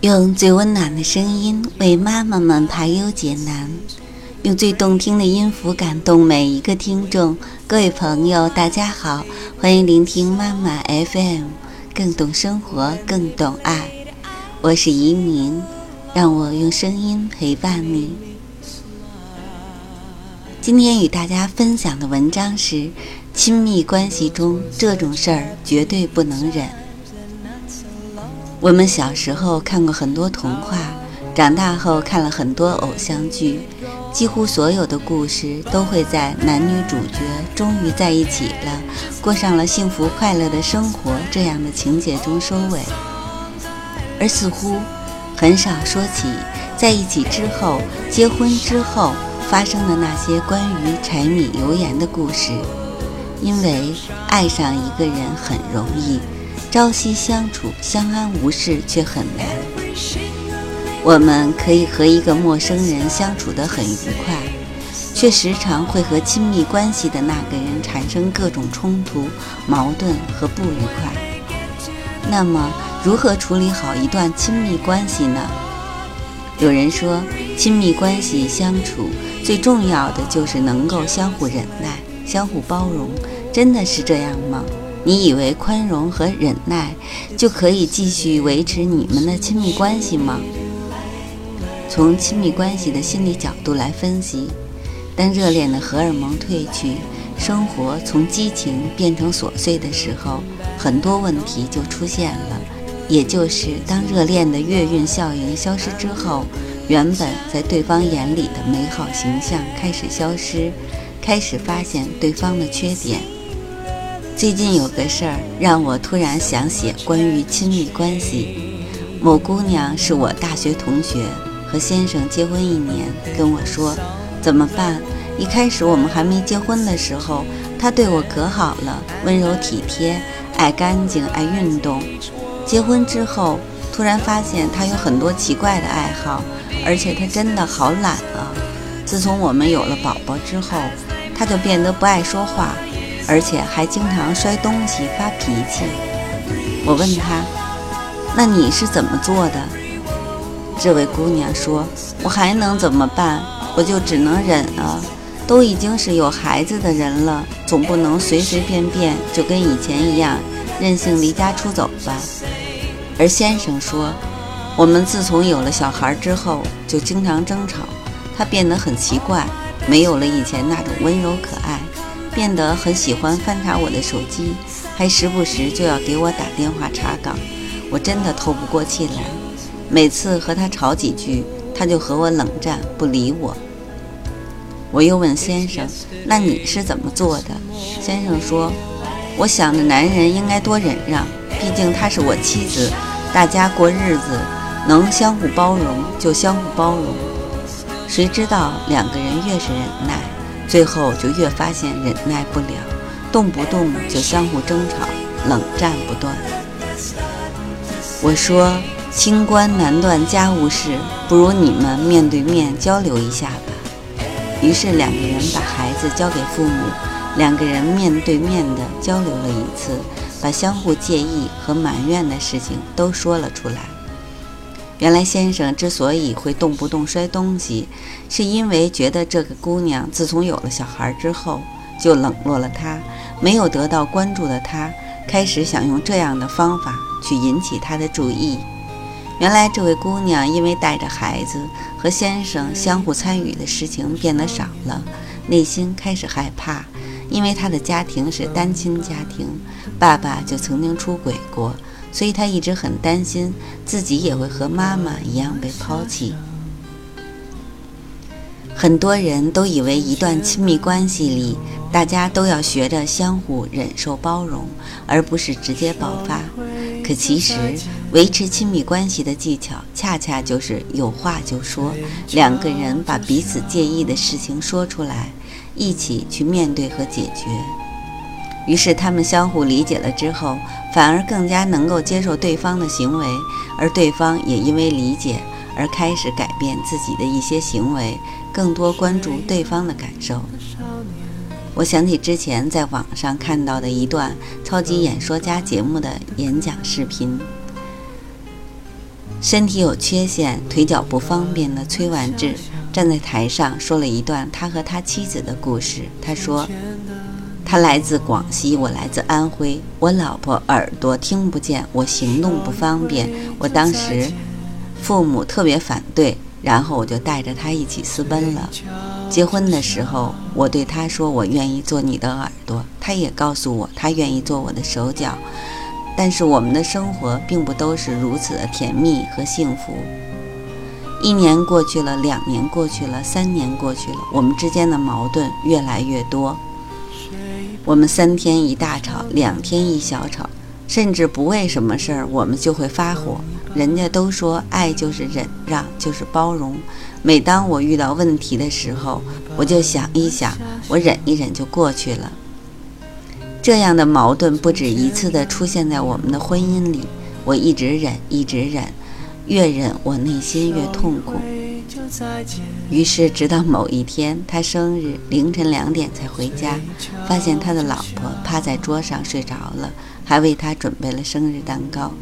用最温暖的声音为妈妈们排忧解难，用最动听的音符感动每一个听众。各位朋友，大家好，欢迎聆听妈妈 FM，更懂生活，更懂爱。我是移民，让我用声音陪伴你。今天与大家分享的文章是：亲密关系中这种事儿绝对不能忍。我们小时候看过很多童话，长大后看了很多偶像剧，几乎所有的故事都会在男女主角终于在一起了，过上了幸福快乐的生活这样的情节中收尾，而似乎很少说起在一起之后、结婚之后发生的那些关于柴米油盐的故事，因为爱上一个人很容易。朝夕相处，相安无事却很难。我们可以和一个陌生人相处得很愉快，却时常会和亲密关系的那个人产生各种冲突、矛盾和不愉快。那么，如何处理好一段亲密关系呢？有人说，亲密关系相处最重要的就是能够相互忍耐、相互包容。真的是这样吗？你以为宽容和忍耐就可以继续维持你们的亲密关系吗？从亲密关系的心理角度来分析，当热恋的荷尔蒙褪去，生活从激情变成琐碎的时候，很多问题就出现了。也就是当热恋的月晕效应消失之后，原本在对方眼里的美好形象开始消失，开始发现对方的缺点。最近有个事儿让我突然想写关于亲密关系。某姑娘是我大学同学，和先生结婚一年，跟我说怎么办？一开始我们还没结婚的时候，他对我可好了，温柔体贴，爱干净，爱运动。结婚之后，突然发现他有很多奇怪的爱好，而且他真的好懒啊。自从我们有了宝宝之后，他就变得不爱说话。而且还经常摔东西、发脾气。我问他：“那你是怎么做的？”这位姑娘说：“我还能怎么办？我就只能忍啊！都已经是有孩子的人了，总不能随随便便就跟以前一样任性离家出走吧？”而先生说：“我们自从有了小孩之后，就经常争吵，他变得很奇怪，没有了以前那种温柔可爱。”变得很喜欢翻查我的手机，还时不时就要给我打电话查岗，我真的透不过气来。每次和他吵几句，他就和我冷战不理我。我又问先生：“那你是怎么做的？”先生说：“我想着男人应该多忍让，毕竟她是我妻子，大家过日子能相互包容就相互包容。谁知道两个人越是忍耐。”最后就越发现忍耐不了，动不动就相互争吵，冷战不断。我说：“清官难断家务事，不如你们面对面交流一下吧。”于是两个人把孩子交给父母，两个人面对面的交流了一次，把相互介意和埋怨的事情都说了出来。原来先生之所以会动不动摔东西，是因为觉得这个姑娘自从有了小孩之后就冷落了他，没有得到关注的他，开始想用这样的方法去引起他的注意。原来这位姑娘因为带着孩子和先生相互参与的事情变得少了，内心开始害怕，因为她的家庭是单亲家庭，爸爸就曾经出轨过。所以他一直很担心自己也会和妈妈一样被抛弃。很多人都以为一段亲密关系里，大家都要学着相互忍受、包容，而不是直接爆发。可其实，维持亲密关系的技巧，恰恰就是有话就说，两个人把彼此介意的事情说出来，一起去面对和解决。于是他们相互理解了之后，反而更加能够接受对方的行为，而对方也因为理解而开始改变自己的一些行为，更多关注对方的感受。我想起之前在网上看到的一段超级演说家节目的演讲视频，身体有缺陷、腿脚不方便的崔完志站在台上说了一段他和他妻子的故事。他说：“他来自广西，我来自安徽。我老婆耳朵听不见，我行动不方便。我当时父母特别反对，然后我就带着他一起私奔了。结婚的时候，我对他说我愿意做你的耳朵，他也告诉我他愿意做我的手脚。”但是我们的生活并不都是如此的甜蜜和幸福。一年过去了，两年过去了，三年过去了，我们之间的矛盾越来越多。我们三天一大吵，两天一小吵，甚至不为什么事儿，我们就会发火。人家都说爱就是忍让，就是包容。每当我遇到问题的时候，我就想一想，我忍一忍就过去了。这样的矛盾不止一次地出现在我们的婚姻里，我一直忍，一直忍，越忍我内心越痛苦。于是，直到某一天，他生日凌晨两点才回家，发现他的老婆趴在桌上睡着了，还为他准备了生日蛋糕。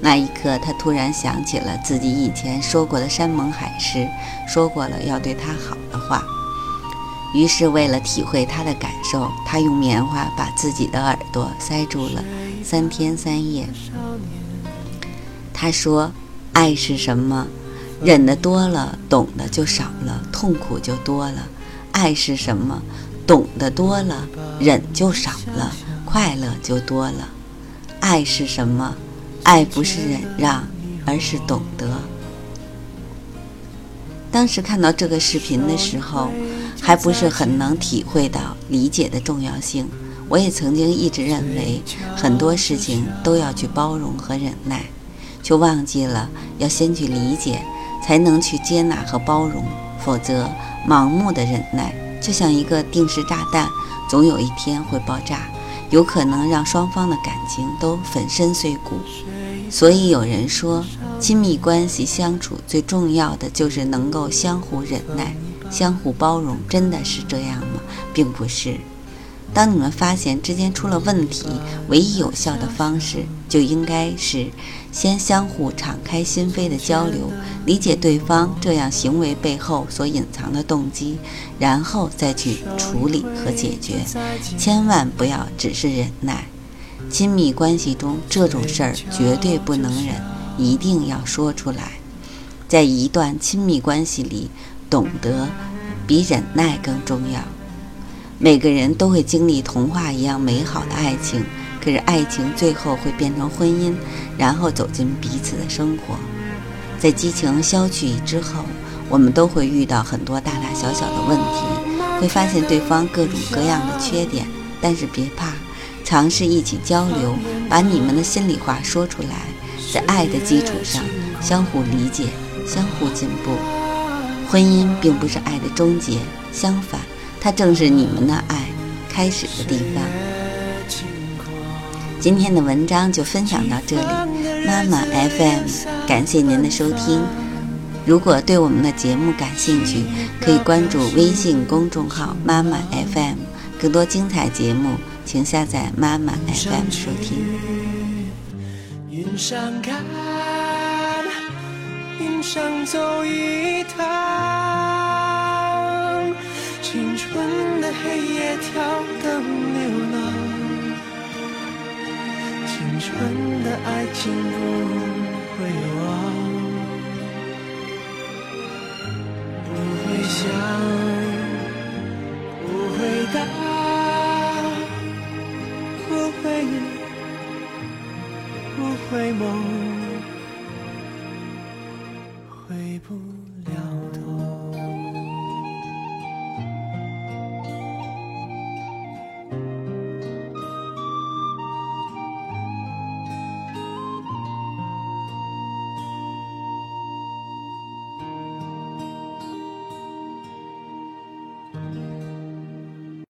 那一刻，他突然想起了自己以前说过的山盟海誓，说过了要对他好的话。于是，为了体会他的感受，他用棉花把自己的耳朵塞住了三天三夜。他说：“爱是什么？忍的多了，懂的就少了，痛苦就多了。爱是什么？懂得多了，忍就少了，快乐就多了。爱是什么？爱不是忍让，而是懂得。”当时看到这个视频的时候。还不是很能体会到理解的重要性。我也曾经一直认为很多事情都要去包容和忍耐，却忘记了要先去理解，才能去接纳和包容。否则，盲目的忍耐就像一个定时炸弹，总有一天会爆炸，有可能让双方的感情都粉身碎骨。所以有人说，亲密关系相处最重要的就是能够相互忍耐。相互包容，真的是这样吗？并不是。当你们发现之间出了问题，唯一有效的方式就应该是先相互敞开心扉的交流，理解对方这样行为背后所隐藏的动机，然后再去处理和解决。千万不要只是忍耐。亲密关系中这种事儿绝对不能忍，一定要说出来。在一段亲密关系里。懂得比忍耐更重要。每个人都会经历童话一样美好的爱情，可是爱情最后会变成婚姻，然后走进彼此的生活。在激情消去之后，我们都会遇到很多大大小小的问题，会发现对方各种各样的缺点。但是别怕，尝试一起交流，把你们的心里话说出来，在爱的基础上相互理解，相互进步。婚姻并不是爱的终结，相反，它正是你们的爱开始的地方。今天的文章就分享到这里，妈妈 FM，感谢您的收听。如果对我们的节目感兴趣，可以关注微信公众号妈妈 FM，更多精彩节目，请下载妈妈 FM 收听。云上看，云上走一趟，黑夜挑灯流浪，青春的爱情不会忘，不会想，不会答，不会不会梦。